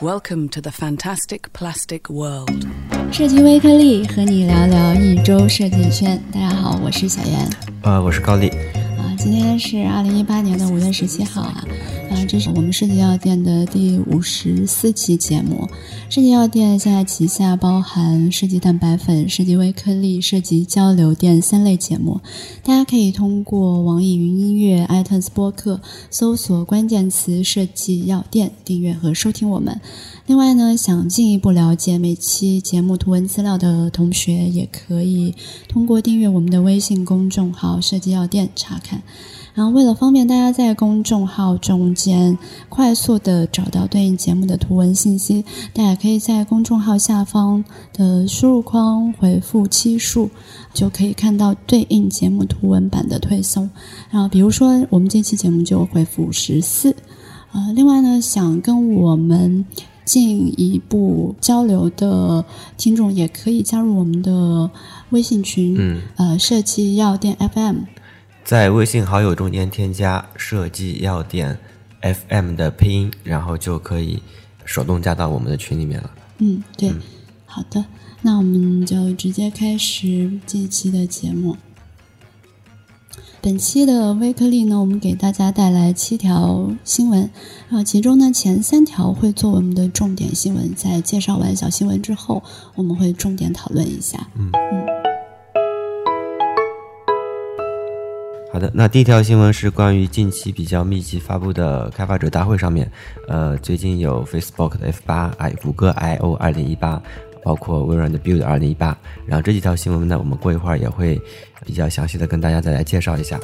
Welcome to the fantastic plastic world. 设计微颗粒和你聊聊一周设计圈。大家好，我是小袁。呃，我是高丽。今天是二零一八年的五月十七号啊。啊，这是我们设计药店的第五十四期节目。设计药店现在旗下包含设计蛋白粉、设计微颗粒、设计交流电三类节目。大家可以通过网易云音乐、iTunes 播客搜索关键词“设计药店”订阅和收听我们。另外呢，想进一步了解每期节目图文资料的同学，也可以通过订阅我们的微信公众号“设计药店”查看。然后，为了方便大家在公众号中间快速的找到对应节目的图文信息，大家可以在公众号下方的输入框回复期数，就可以看到对应节目图文版的推送。然后，比如说我们这期节目就回复十四。呃，另外呢，想跟我们进一步交流的听众，也可以加入我们的微信群，嗯，呃，设计药店 FM。在微信好友中间添加“设计药店 FM” 的拼音，然后就可以手动加到我们的群里面了。嗯，对，好的，那我们就直接开始这期的节目。本期的微颗粒呢，我们给大家带来七条新闻，然后其中呢前三条会作为我们的重点新闻，在介绍完小新闻之后，我们会重点讨论一下。嗯嗯。好的，那第一条新闻是关于近期比较密集发布的开发者大会上面，呃，最近有 Facebook 的 F 八，哎，谷歌 I O 二零一八，包括微软的 Build 二零一八，然后这几条新闻呢，我们过一会儿也会比较详细的跟大家再来介绍一下。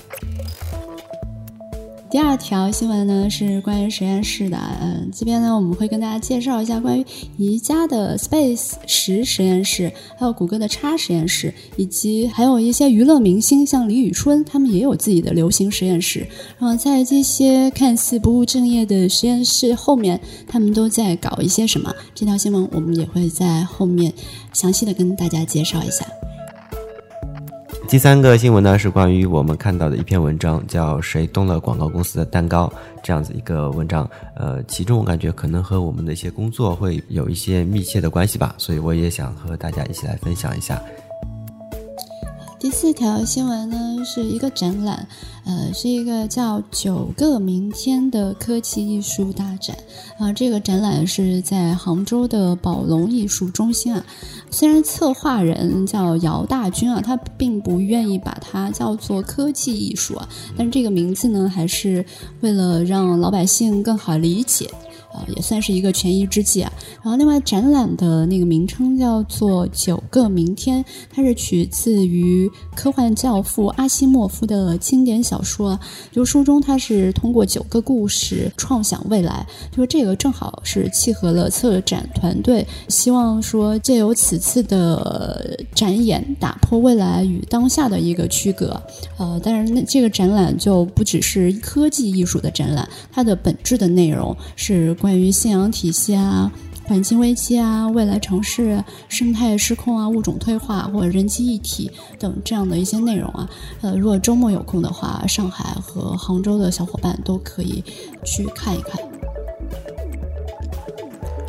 第二条新闻呢是关于实验室的，嗯，这边呢我们会跟大家介绍一下关于宜家的 Space 十实验室，还有谷歌的叉实验室，以及还有一些娱乐明星像李宇春，他们也有自己的流行实验室。然后在这些看似不务正业的实验室后面，他们都在搞一些什么？这条新闻我们也会在后面详细的跟大家介绍一下。第三个新闻呢是关于我们看到的一篇文章，叫“谁动了广告公司的蛋糕”这样子一个文章。呃，其中我感觉可能和我们的一些工作会有一些密切的关系吧，所以我也想和大家一起来分享一下。第四条新闻呢是一个展览，呃，是一个叫“九个明天”的科技艺术大展啊。这个展览是在杭州的宝龙艺术中心啊。虽然策划人叫姚大军啊，他并不愿意把它叫做科技艺术啊，但是这个名字呢，还是为了让老百姓更好理解。呃，也算是一个权宜之计啊。然后，另外展览的那个名称叫做《九个明天》，它是取自于科幻教父阿西莫夫的经典小说。就书中，他是通过九个故事创想未来。就说这个正好是契合了策展团队希望说借由此次的展演，打破未来与当下的一个区隔。呃，但是那这个展览就不只是科技艺术的展览，它的本质的内容是。关于信仰体系啊、环境危机啊、未来城市、生态失控啊、物种退化或者人机一体等这样的一些内容啊，呃，如果周末有空的话，上海和杭州的小伙伴都可以去看一看。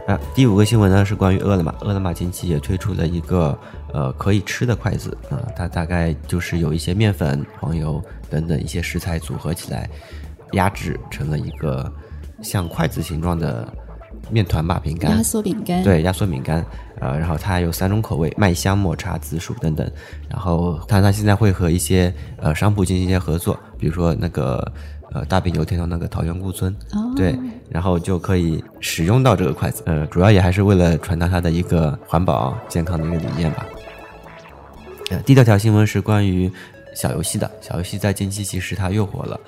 啊，第五个新闻呢是关于饿了么，饿了么近期也推出了一个呃可以吃的筷子啊，它大概就是有一些面粉、黄油等等一些食材组合起来，压制成了一个。像筷子形状的面团吧，饼干，压缩饼干，对，压缩饼干，呃，然后它有三种口味，麦香、抹茶、紫薯等等。然后它它现在会和一些呃商铺进行一些合作，比如说那个呃大饼油条的那个桃源故村，对，然后就可以使用到这个筷子。呃，主要也还是为了传达它的一个环保健康的一个理念吧。呃，第六条新闻是关于小游戏的，小游戏在近期其实它又火了。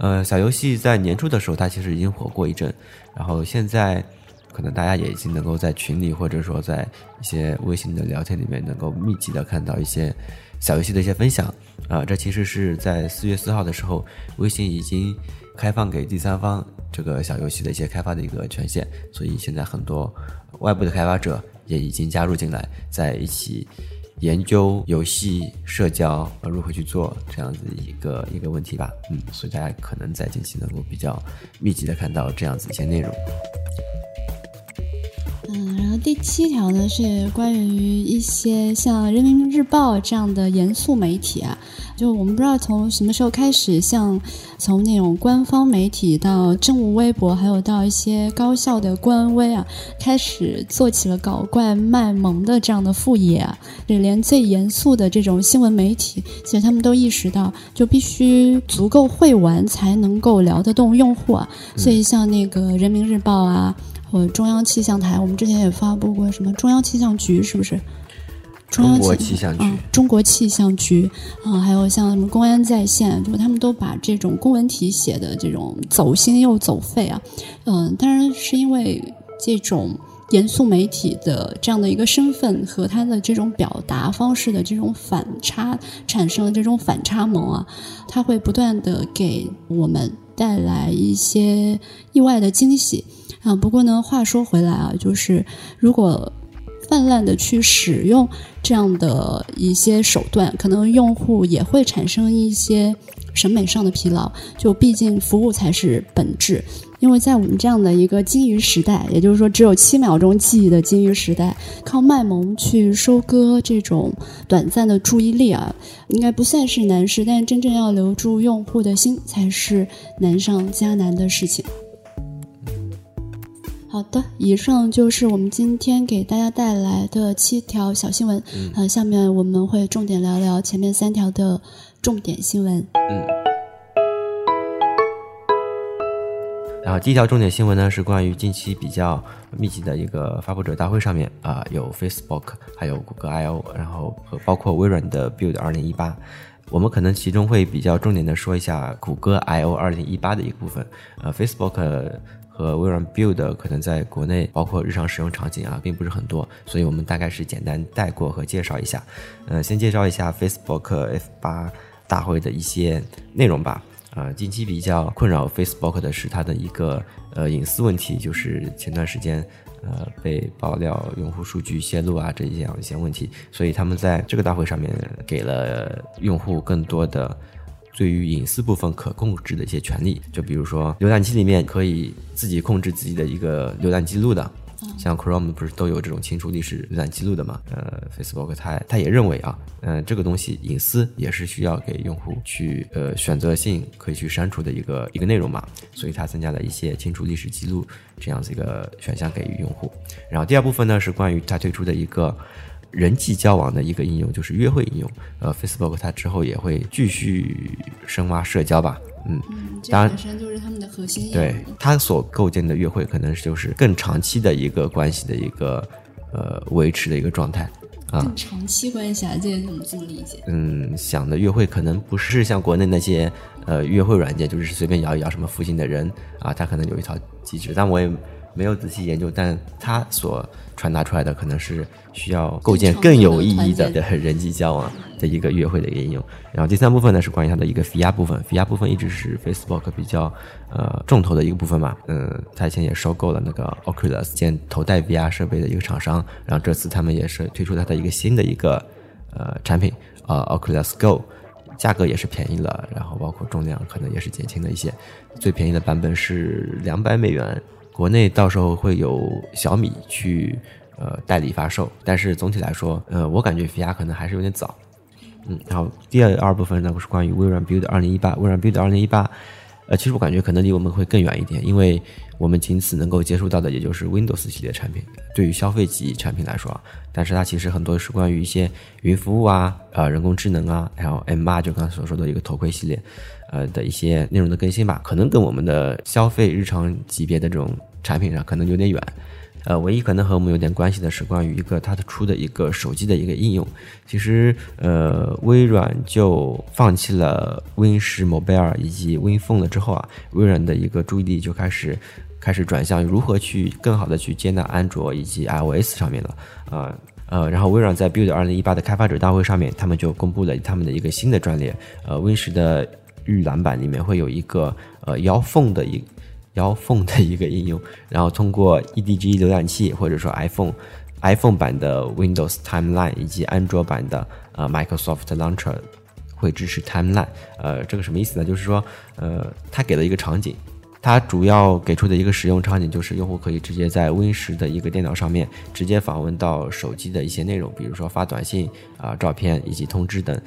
呃，小游戏在年初的时候，它其实已经火过一阵，然后现在可能大家也已经能够在群里或者说在一些微信的聊天里面，能够密集的看到一些小游戏的一些分享。啊，这其实是在四月四号的时候，微信已经开放给第三方这个小游戏的一些开发的一个权限，所以现在很多外部的开发者也已经加入进来，在一起。研究游戏社交如何去做这样子一个一个问题吧，嗯，所以大家可能在近期能够比较密集的看到这样子一些内容。嗯，然后第七条呢是关于一些像人民日报这样的严肃媒体啊，就我们不知道从什么时候开始，像从那种官方媒体到政务微博，还有到一些高校的官微啊，开始做起了搞怪卖萌的这样的副业啊，就连最严肃的这种新闻媒体，其实他们都意识到，就必须足够会玩才能够聊得动用户啊，所以像那个人民日报啊。或中央气象台，我们之前也发布过什么中央气象局，是不是？中国气象局，中国气象局啊，还有像什么公安在线，就他们都把这种公文体写的这种走心又走肺啊。嗯，当然是因为这种严肃媒体的这样的一个身份和他的这种表达方式的这种反差，产生了这种反差萌啊，他会不断的给我们带来一些意外的惊喜。啊，不过呢，话说回来啊，就是如果泛滥的去使用这样的一些手段，可能用户也会产生一些审美上的疲劳。就毕竟服务才是本质，因为在我们这样的一个金鱼时代，也就是说只有七秒钟记忆的金鱼时代，靠卖萌去收割这种短暂的注意力啊，应该不算是难事。但真正要留住用户的心，才是难上加难的事情。好的，以上就是我们今天给大家带来的七条小新闻。嗯，下面我们会重点聊聊前面三条的重点新闻。嗯，然后第一条重点新闻呢是关于近期比较密集的一个发布者大会上面啊，有 Facebook，还有谷歌 I/O，然后和包括微软的 Build 二零一八。我们可能其中会比较重点的说一下谷歌 I/O 二零一八的一部分。呃，Facebook。和微软 Build 可能在国内包括日常使用场景啊，并不是很多，所以我们大概是简单带过和介绍一下。呃，先介绍一下 Facebook F 八大会的一些内容吧。啊，近期比较困扰 Facebook 的是它的一个呃隐私问题，就是前段时间呃被爆料用户数据泄露啊这样一些问题，所以他们在这个大会上面给了用户更多的。对于隐私部分可控制的一些权利，就比如说浏览器里面可以自己控制自己的一个浏览记录的，像 Chrome 不是都有这种清除历史浏览记录的嘛？呃，Facebook 它它也认为啊，嗯，这个东西隐私也是需要给用户去呃选择性可以去删除的一个一个内容嘛，所以它增加了一些清除历史记录这样子一个选项给予用户。然后第二部分呢是关于它推出的一个。人际交往的一个应用就是约会应用，呃，Facebook 它之后也会继续深挖社交吧，嗯，当然本身就是他们的核心对他所构建的约会可能就是更长期的一个关系的一个呃维持的一个状态啊，更长期关系啊，这怎么这么理解？嗯，想的约会可能不是像国内那些呃约会软件，就是随便摇一摇什么附近的人啊，他可能有一套机制，但我也。没有仔细研究，但它所传达出来的可能是需要构建更有意义的人际交往的一个约会的一个应用。然后第三部分呢是关于它的一个 VR 部分，VR 部分一直是 Facebook 比较呃重头的一个部分嘛。嗯，它以前也收购了那个 Oculus 建头戴 VR 设备的一个厂商，然后这次他们也是推出它的一个新的一个呃产品呃 Oculus Go，价格也是便宜了，然后包括重量可能也是减轻了一些，最便宜的版本是两百美元。国内到时候会有小米去呃代理发售，但是总体来说，呃，我感觉 VR 可能还是有点早。嗯，然后第二部分呢，是关于微软 Build 二零一八，微软 Build 二零一八，呃，其实我感觉可能离我们会更远一点，因为我们仅此能够接触到的也就是 Windows 系列产品，对于消费级产品来说，但是它其实很多是关于一些云服务啊，呃，人工智能啊，还有 M 八就刚才所说的一个头盔系列，呃的一些内容的更新吧，可能跟我们的消费日常级别的这种。产品上可能有点远，呃，唯一可能和我们有点关系的是关于一个它的出的一个手机的一个应用。其实，呃，微软就放弃了 Win 十 Mobile 以及 Win Phone 了之后啊，微软的一个注意力就开始开始转向如何去更好的去接纳安卓以及 iOS 上面了。呃呃，然后微软在 Build 二零一八的开发者大会上面，他们就公布了他们的一个新的专列，呃，Win 十的预览版里面会有一个呃腰缝的一。腰缝的一个应用，然后通过 EDG 浏览器或者说 iPhone iPhone 版的 Windows Timeline 以及安卓版的呃 Microsoft Launcher 会支持 Timeline。呃，这个什么意思呢？就是说，呃，它给了一个场景，它主要给出的一个使用场景就是用户可以直接在 Win 十的一个电脑上面直接访问到手机的一些内容，比如说发短信啊、照片以及通知等。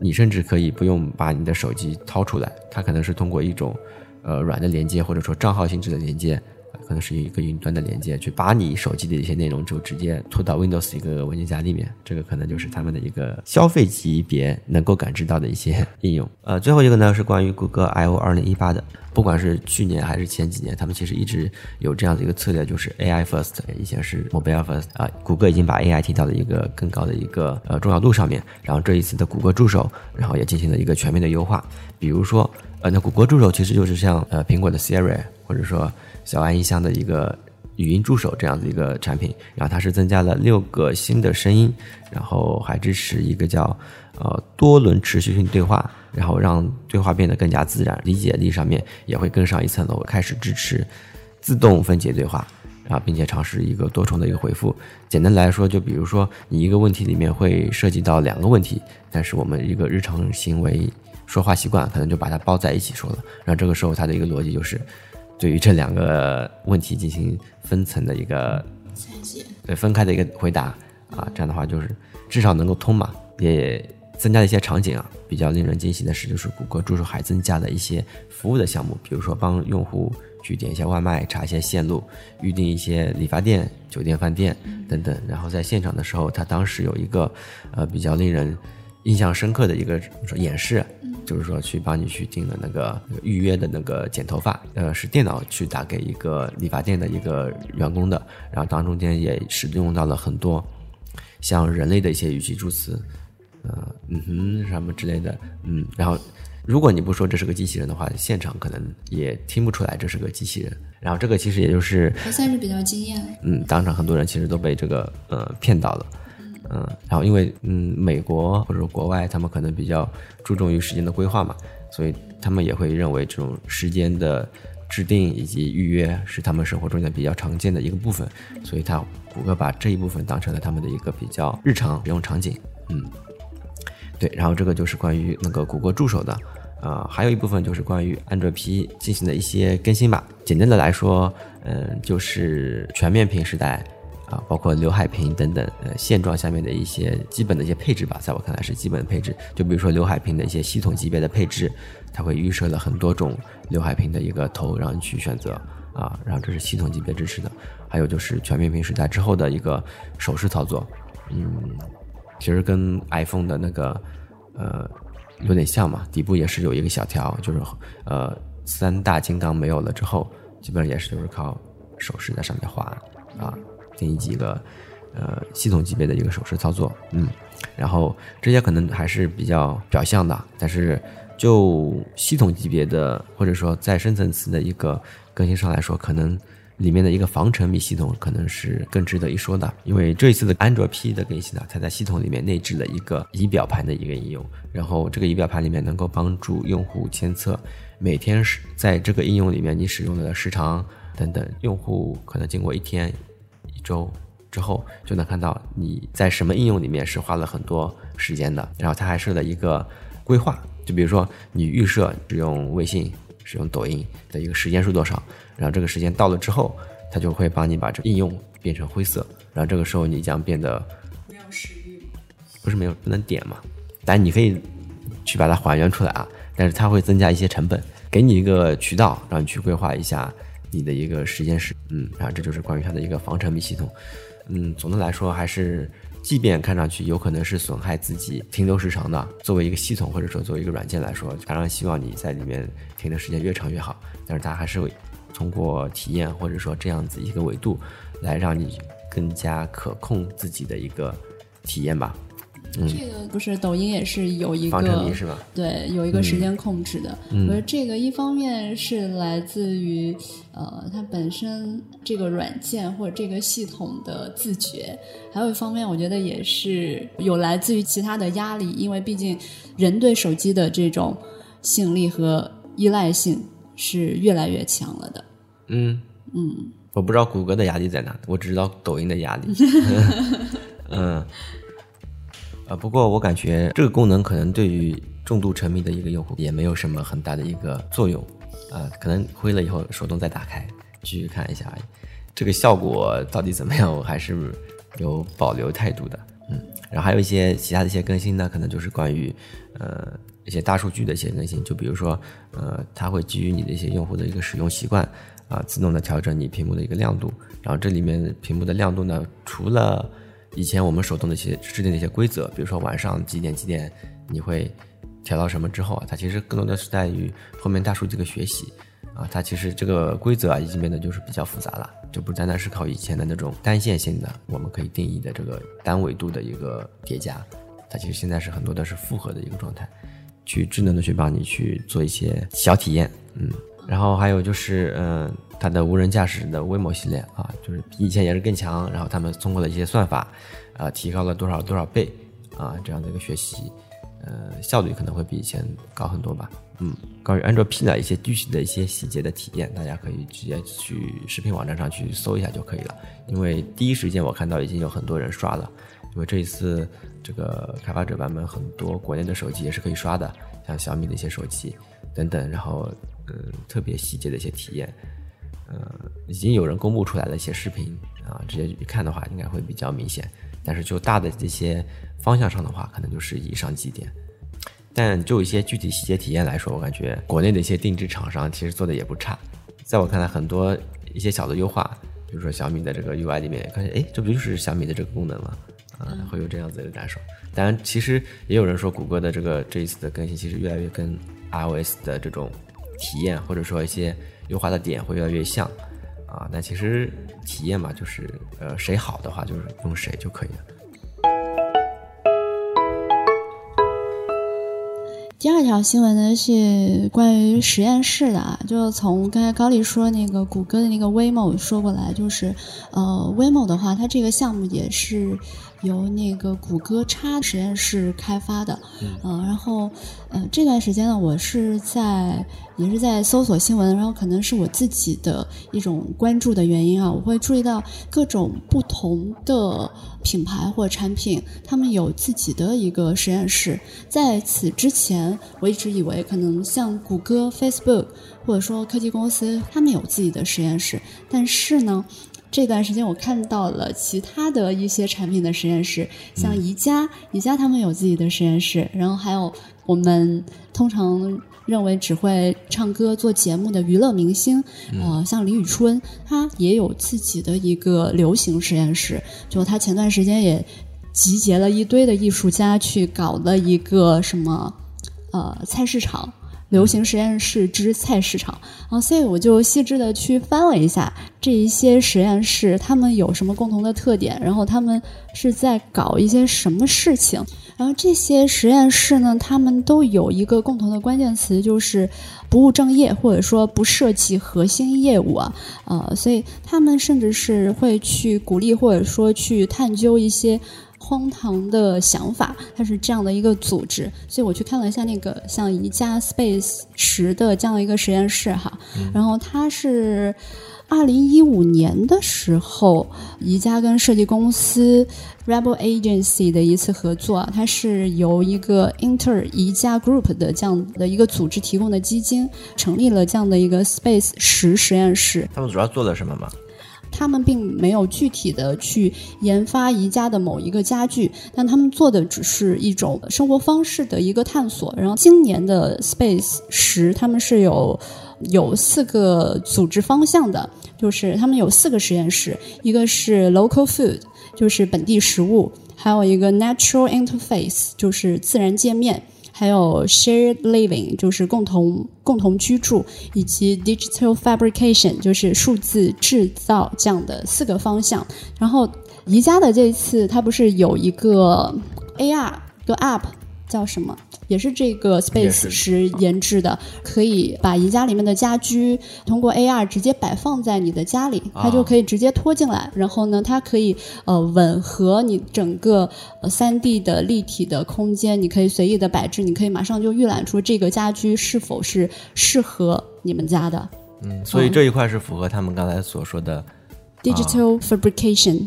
你甚至可以不用把你的手机掏出来，它可能是通过一种呃软的连接或者说账号性质的连接。可能是有一个云端的连接，去把你手机的一些内容就直接拖到 Windows 一个文件夹里面，这个可能就是他们的一个消费级别能够感知到的一些应用。呃，最后一个呢是关于谷歌 I/O 二零一八的，不管是去年还是前几年，他们其实一直有这样的一个策略，就是 AI first，以前是 mobile first 啊，谷歌已经把 AI 提到了一个更高的一个呃重要度上面，然后这一次的谷歌助手，然后也进行了一个全面的优化，比如说呃，那谷歌助手其实就是像呃苹果的 Siri 或者说小爱音箱的一个语音助手这样的一个产品，然后它是增加了六个新的声音，然后还支持一个叫呃多轮持续性对话，然后让对话变得更加自然，理解力上面也会更上一层楼，开始支持自动分解对话，然后并且尝试一个多重的一个回复。简单来说，就比如说你一个问题里面会涉及到两个问题，但是我们一个日常行为说话习惯可能就把它包在一起说了，然后这个时候它的一个逻辑就是。对于这两个问题进行分层的一个拆解，对分开的一个回答啊，这样的话就是至少能够通嘛，也增加了一些场景啊。比较令人惊喜的是，就是谷歌助手还增加了一些服务的项目，比如说帮用户去点一些外卖、查一些线路、预定一些理发店、酒店、饭店等等。然后在现场的时候，他当时有一个呃比较令人印象深刻的一个说演示。就是说，去帮你去定了那个预约的那个剪头发，呃，是电脑去打给一个理发店的一个员工的，然后当中间也使用到了很多像人类的一些语气助词，呃，嗯哼，什么之类的，嗯，然后如果你不说这是个机器人的话，现场可能也听不出来这是个机器人。然后这个其实也就是还算是比较惊艳，嗯，当场很多人其实都被这个呃骗到了。嗯，然后因为嗯，美国或者国外他们可能比较注重于时间的规划嘛，所以他们也会认为这种时间的制定以及预约是他们生活中间比较常见的一个部分，所以他谷歌把这一部分当成了他们的一个比较日常使用场景。嗯，对，然后这个就是关于那个谷歌助手的，啊，还有一部分就是关于安卓 P 进行的一些更新吧。简单的来说，嗯，就是全面屏时代。啊，包括刘海屏等等，呃，现状下面的一些基本的一些配置吧，在我看来是基本的配置。就比如说刘海屏的一些系统级别的配置，它会预设了很多种刘海屏的一个头让你去选择啊，然后这是系统级别支持的。还有就是全面屏时代之后的一个手势操作，嗯，其实跟 iPhone 的那个呃有点像嘛，底部也是有一个小条，就是呃三大金刚没有了之后，基本上也是就是靠手势在上面画啊。定义几个，呃，系统级别的一个手势操作，嗯，然后这些可能还是比较表象的，但是就系统级别的或者说再深层次的一个更新上来说，可能里面的一个防沉迷系统可能是更值得一说的，因为这一次的安卓 P 的更新呢，它在系统里面内置了一个仪表盘的一个应用，然后这个仪表盘里面能够帮助用户监测每天是在这个应用里面你使用的时长等等，用户可能经过一天。周之后就能看到你在什么应用里面是花了很多时间的，然后它还设了一个规划，就比如说你预设使用微信、使用抖音的一个时间是多少，然后这个时间到了之后，它就会帮你把这应用变成灰色，然后这个时候你将变得没有食欲，不是没有不能点嘛？但你可以去把它还原出来啊，但是它会增加一些成本，给你一个渠道让你去规划一下。你的一个时间是，嗯，然后这就是关于它的一个防沉迷系统，嗯，总的来说还是，即便看上去有可能是损害自己停留时长的，作为一个系统或者说作为一个软件来说，当然希望你在里面停的时间越长越好，但是它还是会通过体验或者说这样子一个维度，来让你更加可控自己的一个体验吧。这个不是抖音也是有一个对有一个时间控制的。我觉得这个一方面是来自于呃它本身这个软件或者这个系统的自觉，还有一方面我觉得也是有来自于其他的压力，因为毕竟人对手机的这种吸引力和依赖性是越来越强了的。嗯嗯，我不知道谷歌的压力在哪，我只知道抖音的压力。嗯。呃，不过我感觉这个功能可能对于重度沉迷的一个用户也没有什么很大的一个作用。呃，可能灰了以后手动再打开继续看一下。这个效果到底怎么样，我还是有保留态度的。嗯，然后还有一些其他的一些更新呢，可能就是关于呃一些大数据的一些更新，就比如说呃，它会基于你的一些用户的一个使用习惯啊，自动的调整你屏幕的一个亮度。然后这里面屏幕的亮度呢，除了以前我们手动的一些制定的一些规则，比如说晚上几点几点你会调到什么之后啊，它其实更多的是在于后面大数据的学习。啊，它其实这个规则啊已经变得就是比较复杂了，就不单单是靠以前的那种单线性的我们可以定义的这个单维度的一个叠加，它其实现在是很多的是复合的一个状态，去智能的去帮你去做一些小体验，嗯，然后还有就是嗯。它的无人驾驶的 Waymo 系列啊，就是比以前也是更强，然后他们通过了一些算法，啊，提高了多少多少倍啊，这样的一个学习，呃，效率可能会比以前高很多吧。嗯，关于安卓 P 呢，一些具体的一些细节的体验，大家可以直接去视频网站上去搜一下就可以了。因为第一时间我看到已经有很多人刷了，因为这一次这个开发者版本很多国内的手机也是可以刷的，像小米的一些手机等等，然后嗯，特别细节的一些体验。呃，已经有人公布出来了一些视频啊，直接一看的话，应该会比较明显。但是就大的这些方向上的话，可能就是以上几点。但就一些具体细节体验来说，我感觉国内的一些定制厂商其实做的也不差。在我看来，很多一些小的优化，比如说小米的这个 UI 里面，感觉哎，这不就是小米的这个功能吗？啊，会有这样子的感受。当然，其实也有人说，谷歌的这个这一次的更新，其实越来越跟 iOS 的这种体验，或者说一些。优化的点会越来越像，啊，但其实体验嘛，就是呃，谁好的话就是用谁就可以了。第二条新闻呢是关于实验室的啊，就从刚才高丽说那个谷歌的那个 w a m o 说过来，就是呃 w a m o 的话，它这个项目也是。由那个谷歌叉实验室开发的，嗯，然后，呃，这段时间呢，我是在也是在搜索新闻，然后可能是我自己的一种关注的原因啊，我会注意到各种不同的品牌或产品，他们有自己的一个实验室。在此之前，我一直以为可能像谷歌、Facebook 或者说科技公司，他们有自己的实验室，但是呢。这段时间我看到了其他的一些产品的实验室，像宜家，宜家他们有自己的实验室，然后还有我们通常认为只会唱歌做节目的娱乐明星，呃，像李宇春，他也有自己的一个流行实验室，就他前段时间也集结了一堆的艺术家去搞了一个什么呃菜市场。流行实验室之菜市场，然后所以我就细致的去翻了一下这一些实验室，他们有什么共同的特点，然后他们是在搞一些什么事情。然后这些实验室呢，他们都有一个共同的关键词，就是不务正业，或者说不涉及核心业务啊，呃，所以他们甚至是会去鼓励或者说去探究一些。荒唐的想法，它是这样的一个组织，所以我去看了一下那个像宜家 Space 十的这样的一个实验室哈，然后它是二零一五年的时候，宜家跟设计公司 Rebel Agency 的一次合作，它是由一个 Inter 宜家 Group 的这样的一个组织提供的基金，成立了这样的一个 Space 十实验室。他们主要做了什么吗？他们并没有具体的去研发宜家的某一个家具，但他们做的只是一种生活方式的一个探索。然后今年的 Space 十，他们是有有四个组织方向的，就是他们有四个实验室，一个是 Local Food，就是本地食物，还有一个 Natural Interface，就是自然界面。还有 shared living，就是共同共同居住，以及 digital fabrication，就是数字制造这样的四个方向。然后宜家的这一次，它不是有一个 AR 的 app。叫什么？也是这个 Space 十研制的，可以把宜家里面的家居通过 AR 直接摆放在你的家里，它就可以直接拖进来。然后呢，它可以呃吻合你整个呃三 D 的立体的空间，你可以随意的摆置，你可以马上就预览出这个家居是否是适合你们家的。嗯，所以这一块是符合他们刚才所说的 digital fabrication。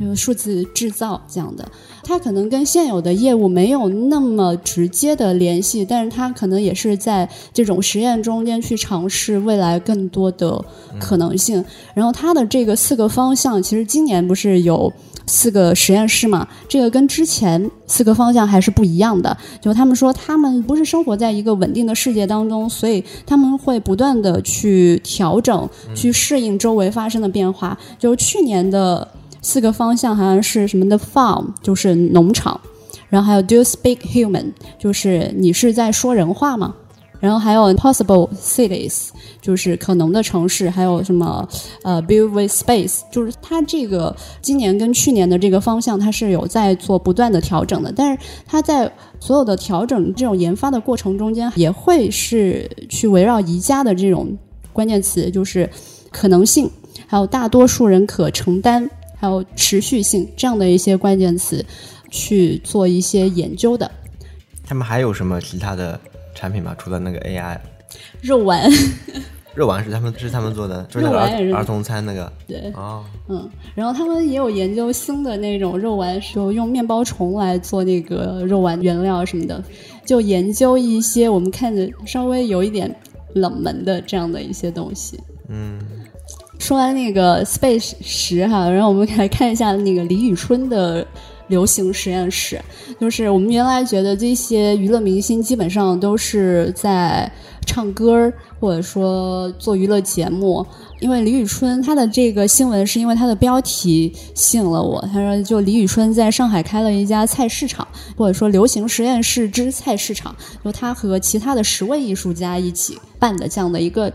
嗯，数字制造这样的，它可能跟现有的业务没有那么直接的联系，但是它可能也是在这种实验中间去尝试未来更多的可能性。然后它的这个四个方向，其实今年不是有四个实验室嘛？这个跟之前四个方向还是不一样的。就他们说，他们不是生活在一个稳定的世界当中，所以他们会不断的去调整、去适应周围发生的变化。就去年的。四个方向好像是什么的，farm 就是农场，然后还有 do you speak human 就是你是在说人话吗？然后还有 possible cities 就是可能的城市，还有什么呃 build with space 就是它这个今年跟去年的这个方向它是有在做不断的调整的，但是它在所有的调整这种研发的过程中间也会是去围绕宜家的这种关键词，就是可能性，还有大多数人可承担。还有持续性这样的一些关键词去做一些研究的。他们还有什么其他的产品吗？除了那个 AI？肉丸。肉丸是他们是他们做的，就是那个儿儿童餐那个。对。哦。嗯，然后他们也有研究新的那种肉丸，是用面包虫来做那个肉丸原料什么的，就研究一些我们看着稍微有一点冷门的这样的一些东西。嗯。说完那个 Space 十哈，然后我们来看一下那个李宇春的流行实验室。就是我们原来觉得这些娱乐明星基本上都是在唱歌或者说做娱乐节目，因为李宇春她的这个新闻是因为她的标题吸引了我。他说，就李宇春在上海开了一家菜市场，或者说流行实验室之菜市场，就他和其他的十位艺术家一起办的这样的一个。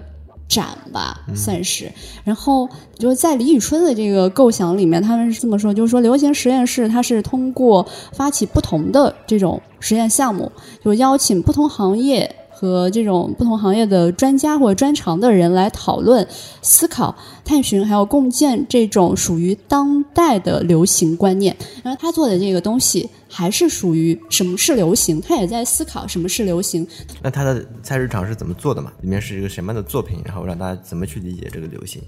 展吧，算是。然后就是在李宇春的这个构想里面，他们是这么说，就是说流行实验室它是通过发起不同的这种实验项目，就邀请不同行业。和这种不同行业的专家或者专长的人来讨论、思考、探寻，还有共建这种属于当代的流行观念。然后他做的这个东西还是属于什么是流行，他也在思考什么是流行。那他的菜市场是怎么做的嘛？里面是一个什么样的作品？然后让大家怎么去理解这个流行？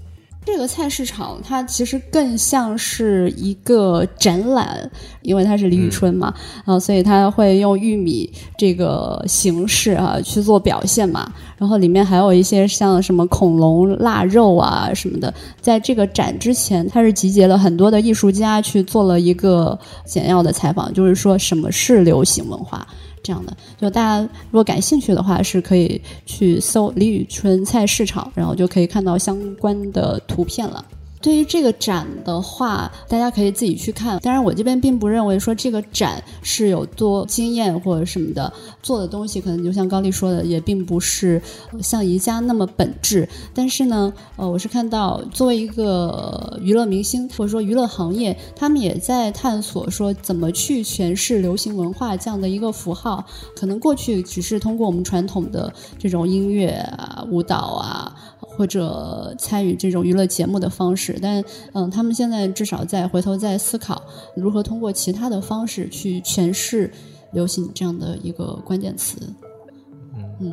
这个菜市场它其实更像是一个展览，因为它是李宇春嘛，啊，所以他会用玉米这个形式啊去做表现嘛。然后里面还有一些像什么恐龙腊肉啊什么的。在这个展之前，他是集结了很多的艺术家去做了一个简要的采访，就是说什么是流行文化。这样的，就大家如果感兴趣的话，是可以去搜李宇春菜市场，然后就可以看到相关的图片了。对于这个展的话，大家可以自己去看。当然，我这边并不认为说这个展是有多惊艳或者什么的，做的东西可能就像高丽说的，也并不是像宜家那么本质。但是呢，呃，我是看到作为一个娱乐明星或者说娱乐行业，他们也在探索说怎么去诠释流行文化这样的一个符号。可能过去只是通过我们传统的这种音乐啊、舞蹈啊。或者参与这种娱乐节目的方式，但嗯，他们现在至少在回头在思考如何通过其他的方式去诠释流行这样的一个关键词，嗯。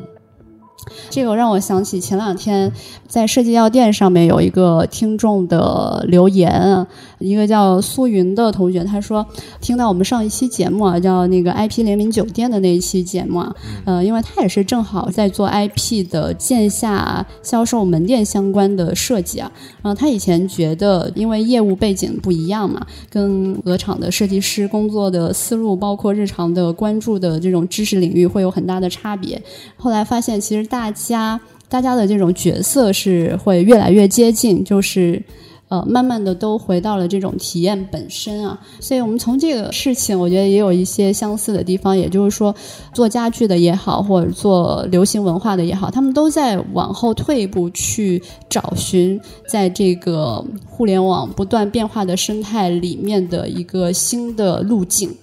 这个让我想起前两天在设计药店上面有一个听众的留言，一个叫苏云的同学，他说听到我们上一期节目啊，叫那个 IP 联名酒店的那一期节目啊，呃，因为他也是正好在做 IP 的线下销售门店相关的设计啊，然后他以前觉得因为业务背景不一样嘛，跟鹅厂的设计师工作的思路，包括日常的关注的这种知识领域会有很大的差别，后来发现其实大。家，大家的这种角色是会越来越接近，就是呃，慢慢的都回到了这种体验本身啊。所以，我们从这个事情，我觉得也有一些相似的地方。也就是说，做家具的也好，或者做流行文化的也好，他们都在往后退一步，去找寻在这个互联网不断变化的生态里面的一个新的路径。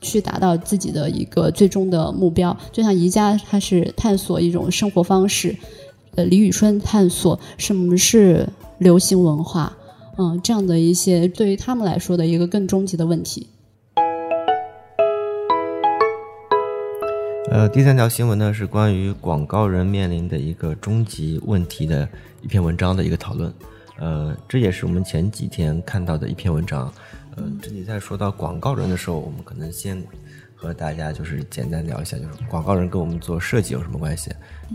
去达到自己的一个最终的目标，就像宜家，它是探索一种生活方式；呃，李宇春探索什么是流行文化，嗯，这样的一些对于他们来说的一个更终极的问题。呃，第三条新闻呢是关于广告人面临的一个终极问题的一篇文章的一个讨论。呃，这也是我们前几天看到的一篇文章。呃，这里在说到广告人的时候，我们可能先和大家就是简单聊一下，就是广告人跟我们做设计有什么关系？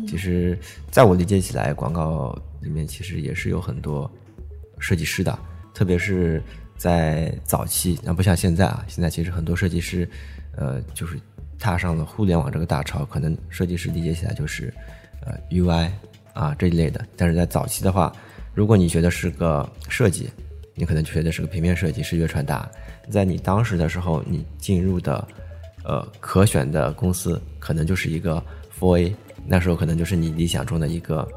其实，在我理解起来，广告里面其实也是有很多设计师的，特别是在早期，那不像现在啊，现在其实很多设计师，呃，就是踏上了互联网这个大潮，可能设计师理解起来就是呃 UI 啊这一类的，但是在早期的话，如果你学的是个设计，你可能学的是个平面设计、视觉传达，在你当时的时候，你进入的呃可选的公司可能就是一个 Four A，那时候可能就是你理想中的一个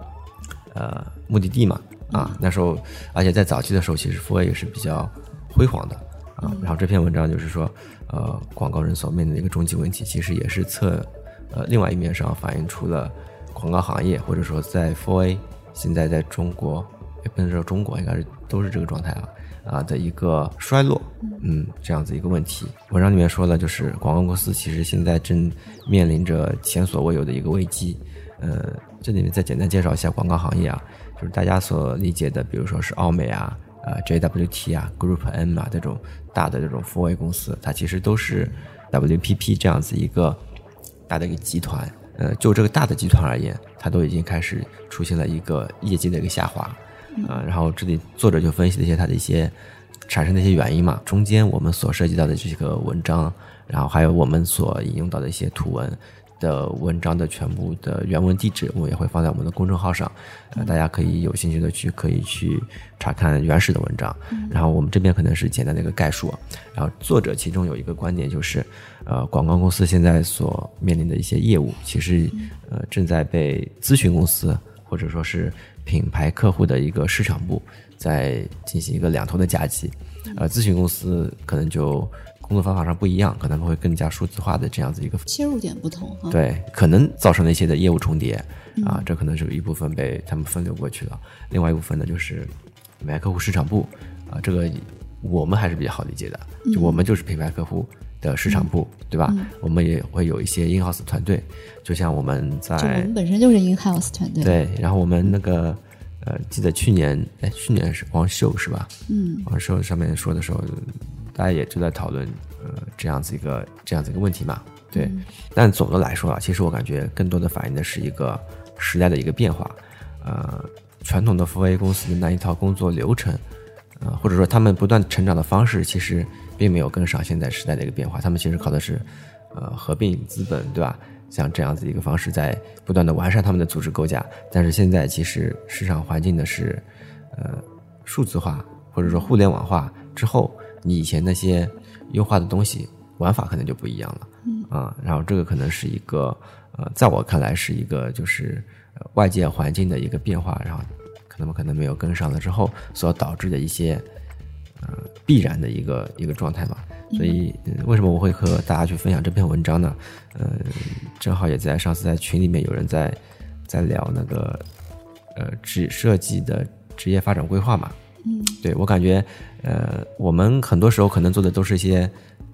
呃目的地嘛啊，那时候而且在早期的时候，其实 Four A 也是比较辉煌的啊。然后这篇文章就是说，呃，广告人所面临的一个终极问题，其实也是侧呃另外一面上反映出了广告行业或者说在 Four A 现在在中国也不能说中国应该是都是这个状态啊啊的一个衰落，嗯，这样子一个问题。文章里面说了，就是广告公司其实现在正面临着前所未有的一个危机。呃，这里面再简单介绍一下广告行业啊，就是大家所理解的，比如说是奥美啊、呃 JWT 啊、Group M 啊这种大的这种 4A 公司，它其实都是 WPP 这样子一个大的一个集团。呃，就这个大的集团而言，它都已经开始出现了一个业绩的一个下滑。啊，然后这里作者就分析了一些它的一些产生的一些原因嘛，中间我们所涉及到的这个文章，然后还有我们所引用到的一些图文的文章的全部的原文地址，我们也会放在我们的公众号上，呃，大家可以有兴趣的去可以去查看原始的文章，然后我们这边可能是简单的一个概述，然后作者其中有一个观点就是，呃，广告公司现在所面临的一些业务，其实呃正在被咨询公司或者说是品牌客户的一个市场部在进行一个两头的夹击，呃，咨询公司可能就工作方法上不一样，可能会更加数字化的这样子一个切入点不同哈。对，可能造成了一些的业务重叠啊，这可能是有一部分被他们分流过去了，另外一部分呢就是品牌客户市场部啊，这个我们还是比较好理解的，就我们就是品牌客户的市场部，对吧？我们也会有一些 in house 团队，就像我们在我们本身就是 in house 团队。，对，然后我们那个呃，记得去年哎，去年是王秀是吧？嗯，王秀上面说的时候，大家也就在讨论呃这样子一个这样子一个问题嘛。对，但总的来说啊，其实我感觉更多的反映的是一个时代的一个变化。呃，传统的 4A 公司的那一套工作流程，呃，或者说他们不断成长的方式，其实并没有跟上现在时代的一个变化。他们其实靠的是呃合并资本，对吧？像这样子一个方式，在不断的完善他们的组织构架。但是现在其实市场环境的是呃数字化或者说互联网化之后，你以前那些优化的东西玩法可能就不一样了。嗯啊，然后这个可能是一个呃，在我看来是一个就是、呃外界环境的一个变化，然后可能可能没有跟上了之后所导致的一些呃必然的一个一个状态嘛。所以、嗯为什么我会和大家去分享这篇文章呢？呃，正好也在上次在群里面有人在在聊那个呃职设计的职业发展规划嘛。嗯，对我感觉，呃，我们很多时候可能做的都是一些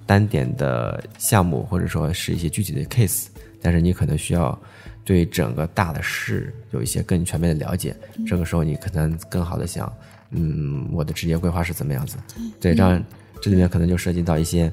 单点的项目，或者说是一些具体的 case，但是你可能需要对整个大的事有一些更全面的了解。这个时候，你可能更好的想，嗯，我的职业规划是怎么样子？对，这样这里面可能就涉及到一些。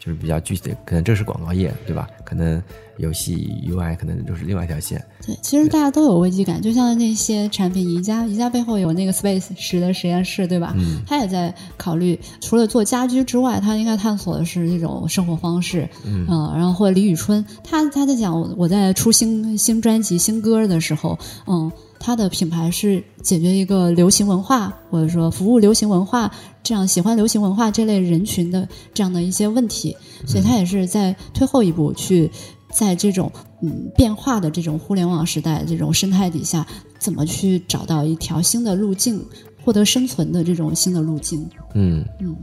就是比较具体的，可能这是广告业，对吧？可能游戏 UI 可能就是另外一条线。对，其实大家都有危机感，就像那些产品，宜家，宜家背后有那个 Space 十的实验室，对吧？嗯，他也在考虑，除了做家居之外，他应该探索的是这种生活方式。嗯，然后或者李宇春，他他在讲我我在出新新专辑、新歌的时候，嗯。他的品牌是解决一个流行文化，或者说服务流行文化这样喜欢流行文化这类人群的这样的一些问题，所以它也是在退后一步去在这种嗯变化的这种互联网时代这种生态底下，怎么去找到一条新的路径，获得生存的这种新的路径。嗯嗯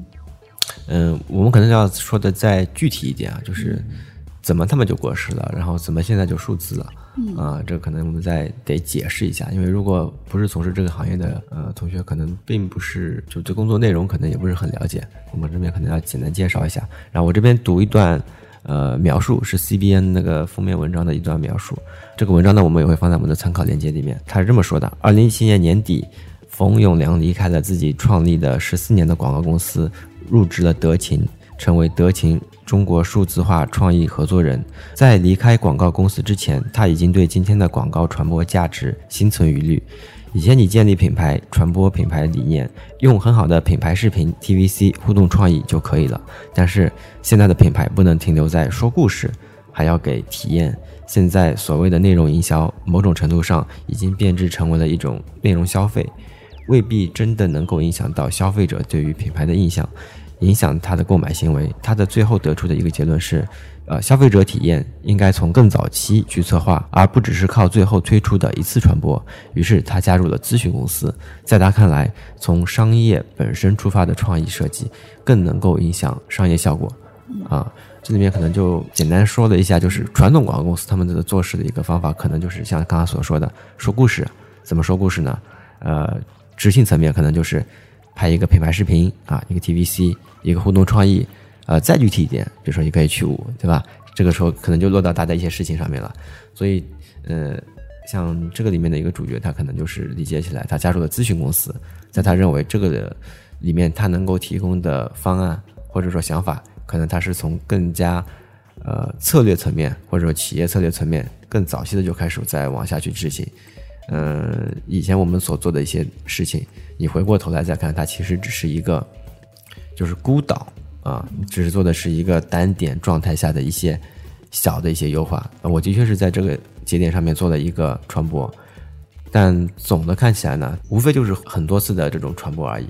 嗯，我们可能要说的再具体一点啊，就是怎么他们就过时了，然后怎么现在就数字了。嗯啊，这可能我们再得解释一下，因为如果不是从事这个行业的呃同学，可能并不是就对工作内容可能也不是很了解，我们这边可能要简单介绍一下。然后我这边读一段呃描述，是 CBN 那个封面文章的一段描述。这个文章呢，我们也会放在我们的参考链接里面。他是这么说的：二零一七年年底，冯永良离开了自己创立的十四年的广告公司入职了德勤，成为德勤中国数字化创意合作人。在离开广告公司之前，他已经对今天的广告传播价值心存疑虑。以前你建立品牌、传播品牌理念，用很好的品牌视频、TVC 互动创意就可以了。但是现在的品牌不能停留在说故事，还要给体验。现在所谓的内容营销，某种程度上已经变质成为了一种内容消费，未必真的能够影响到消费者对于品牌的印象，影响他的购买行为。他的最后得出的一个结论是。呃，消费者体验应该从更早期去策划，而不只是靠最后推出的一次传播。于是他加入了咨询公司。在他看来，从商业本身出发的创意设计更能够影响商业效果。啊，这里面可能就简单说了一下，就是传统广告公司他们的做事的一个方法，可能就是像刚刚所说的说故事。怎么说故事呢？呃，执行层面可能就是拍一个品牌视频啊，一个 TVC，一个互动创意。呃，再具体一点，比如说你可以去舞，对吧？这个时候可能就落到大家一些事情上面了。所以，呃，像这个里面的一个主角，他可能就是理解起来，他加入了咨询公司，在他认为这个的里面，他能够提供的方案或者说想法，可能他是从更加呃策略层面或者说企业策略层面更早期的就开始再往下去执行。嗯，以前我们所做的一些事情，你回过头来再看，它其实只是一个就是孤岛。啊，只是做的是一个单点状态下的一些小的一些优化。我的确是在这个节点上面做了一个传播，但总的看起来呢，无非就是很多次的这种传播而已。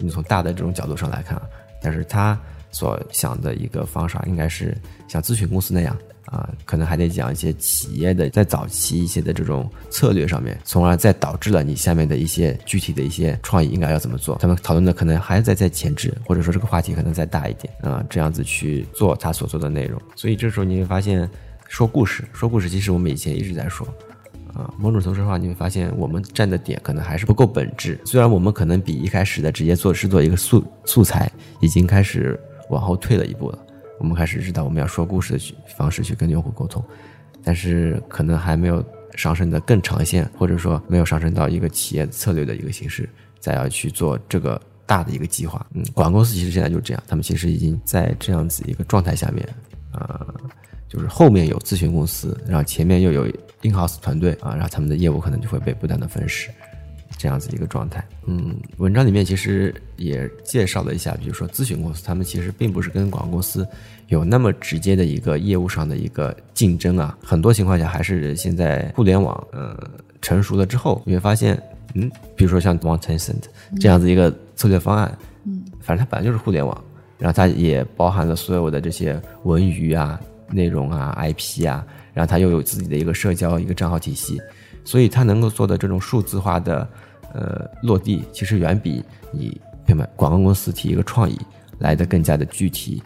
你从大的这种角度上来看，但是他所想的一个方法，应该是像咨询公司那样。啊，可能还得讲一些企业的在早期一些的这种策略上面，从而再导致了你下面的一些具体的一些创意应该要怎么做。他们讨论的可能还在在前置，或者说这个话题可能再大一点啊，这样子去做他所做的内容。所以这时候你会发现，说故事，说故事，其实我们以前一直在说，啊，某种程度上你会发现我们站的点可能还是不够本质。虽然我们可能比一开始的直接做是做一个素素材，已经开始往后退了一步了。我们开始知道我们要说故事的方式去跟用户沟通，但是可能还没有上升的更长线，或者说没有上升到一个企业策略的一个形式，再要去做这个大的一个计划。嗯，广告公司其实现在就是这样，他们其实已经在这样子一个状态下面，呃，就是后面有咨询公司，然后前面又有 in house 团队啊，然后他们的业务可能就会被不断的分食。这样子一个状态，嗯，文章里面其实也介绍了一下，比如说咨询公司，他们其实并不是跟广告公司有那么直接的一个业务上的一个竞争啊，很多情况下还是现在互联网呃成熟了之后，你会发现，嗯，比如说像 One Tencent 这样子一个策略方案，嗯，反正它本来就是互联网，然后它也包含了所有的这些文娱啊、内容啊、IP 啊，然后它又有自己的一个社交一个账号体系，所以它能够做的这种数字化的。呃，落地其实远比你品牌广告公司提一个创意来的更加的具体，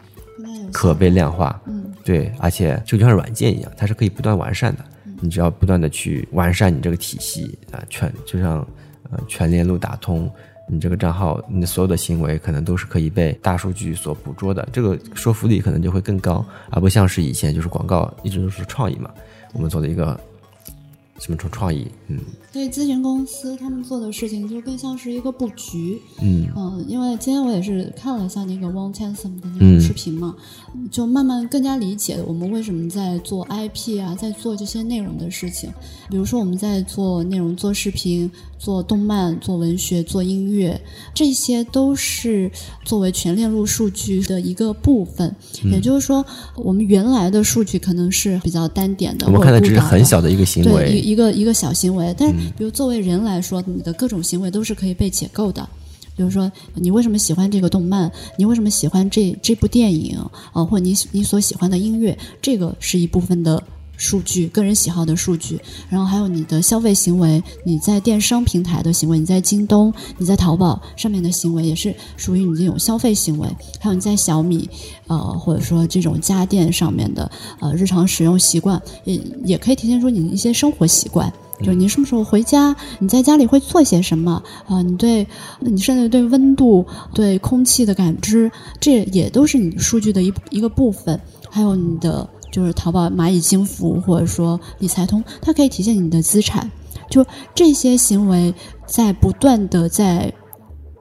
可被量化。嗯，对，而且就像软件一样，它是可以不断完善的。你只要不断的去完善你这个体系啊，全就像呃全链路打通，你这个账号你的所有的行为可能都是可以被大数据所捕捉的，这个说服力可能就会更高，而不像是以前就是广告一直都是创意嘛，我们做的一个什么创创意，嗯。所以咨询公司他们做的事情就更像是一个布局，嗯嗯，因为今天我也是看了一下那个 One t e n s o m 的那个视频嘛，就慢慢更加理解我们为什么在做 IP 啊，在做这些内容的事情。比如说我们在做内容、做视频、做动漫、做文学、做音乐，这些都是作为全链路数据的一个部分。也就是说，我们原来的数据可能是比较单点的，我们看的只是很小的一个行为，一一个一个小行为，但是。比如作为人来说，你的各种行为都是可以被解构的。比如说，你为什么喜欢这个动漫？你为什么喜欢这这部电影？啊，或者你你所喜欢的音乐，这个是一部分的数据，个人喜好的数据。然后还有你的消费行为，你在电商平台的行为，你在京东、你在淘宝上面的行为，也是属于你这种消费行为。还有你在小米，呃，或者说这种家电上面的呃日常使用习惯，也也可以体现出你的一些生活习惯。就是你什么时候回家？你在家里会做些什么啊？你对，你甚至对温度、对空气的感知，这也都是你数据的一一个部分。还有你的就是淘宝、蚂蚁金服或者说理财通，它可以体现你的资产。就这些行为在不断的在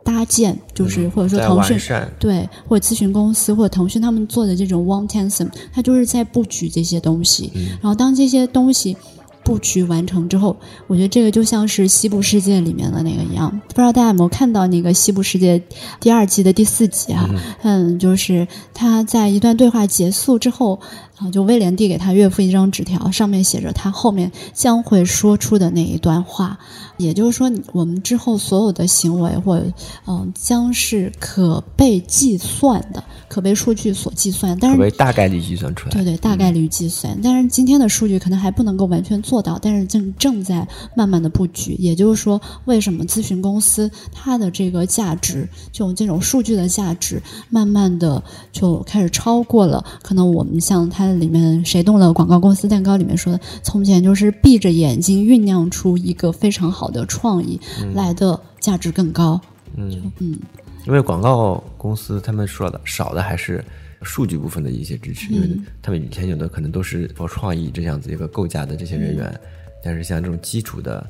搭建，就是或者说腾讯对，或者咨询公司或者腾讯他们做的这种 One Tencent，它就是在布局这些东西。然后当这些东西布局完成之后，我觉得这个就像是西部世界里面的那个一样。不知道大家有没有看到那个西部世界第二季的第四集啊？嗯，就是他在一段对话结束之后。啊，就威廉递给他岳父一张纸条，上面写着他后面将会说出的那一段话。也就是说，我们之后所有的行为或嗯，将是可被计算的，可被数据所计算。但可是为大概率计算出来。对对，大概率计算。但是今天的数据可能还不能够完全做到，但是正正在慢慢的布局。也就是说，为什么咨询公司它的这个价值，就这种数据的价值，慢慢的就开始超过了可能我们像它里面谁动了广告公司蛋糕里面说的，从前就是闭着眼睛酝酿出一个非常好的创意来的价值更高。嗯。嗯，因为广告公司他们说的少的还是数据部分的一些支持，因为他们以前有的可能都是做创意这样子一个构架的这些人员，但是像这种基础的，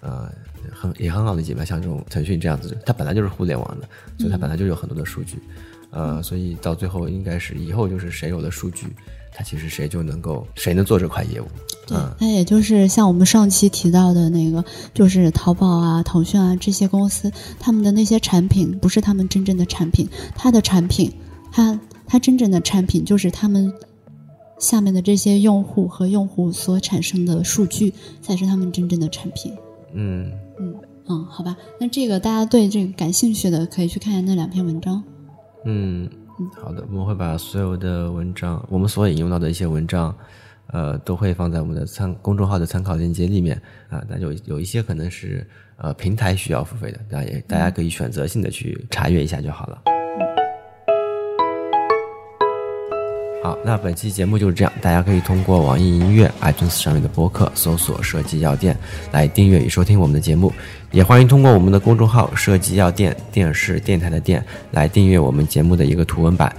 呃，很也很好的解吧，像这种腾讯这样子，它本来就是互联网的，所以它本来就有很多的数据，呃，所以到最后应该是以后就是谁有了数据，它其实谁就能够谁能做这块业务，嗯，那也就是像我们上期提到的那个，就是淘宝啊、腾讯啊这些公司，他们的那些产品不是他们真正的产品，它的产品，它它真正的产品就是他们下面的这些用户和用户所产生的数据，才是他们真正的产品。嗯。嗯嗯，好吧，那这个大家对这个感兴趣的，可以去看看那两篇文章。嗯，好的，我们会把所有的文章，我们所引用到的一些文章，呃，都会放在我们的参公众号的参考链接里面啊。那有有一些可能是呃平台需要付费的，大家也大家可以选择性的去查阅一下就好了。好，那本期节目就是这样，大家可以通过网易音乐、iTunes 上面的播客搜索“设计药店”来订阅与收听我们的节目，也欢迎通过我们的公众号“设计药店”电视电台的店来订阅我们节目的一个图文版。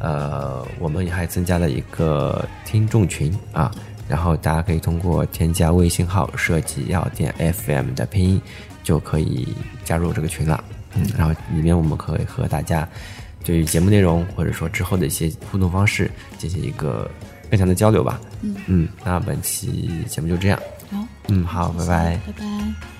呃，我们还增加了一个听众群啊，然后大家可以通过添加微信号“设计药店 FM” 的拼音，就可以加入这个群了。嗯，然后里面我们可以和大家对于节目内容或者说之后的一些互动方式进行一个更强的交流吧。嗯嗯，那本期节目就这样。好，嗯，好，拜拜。拜拜。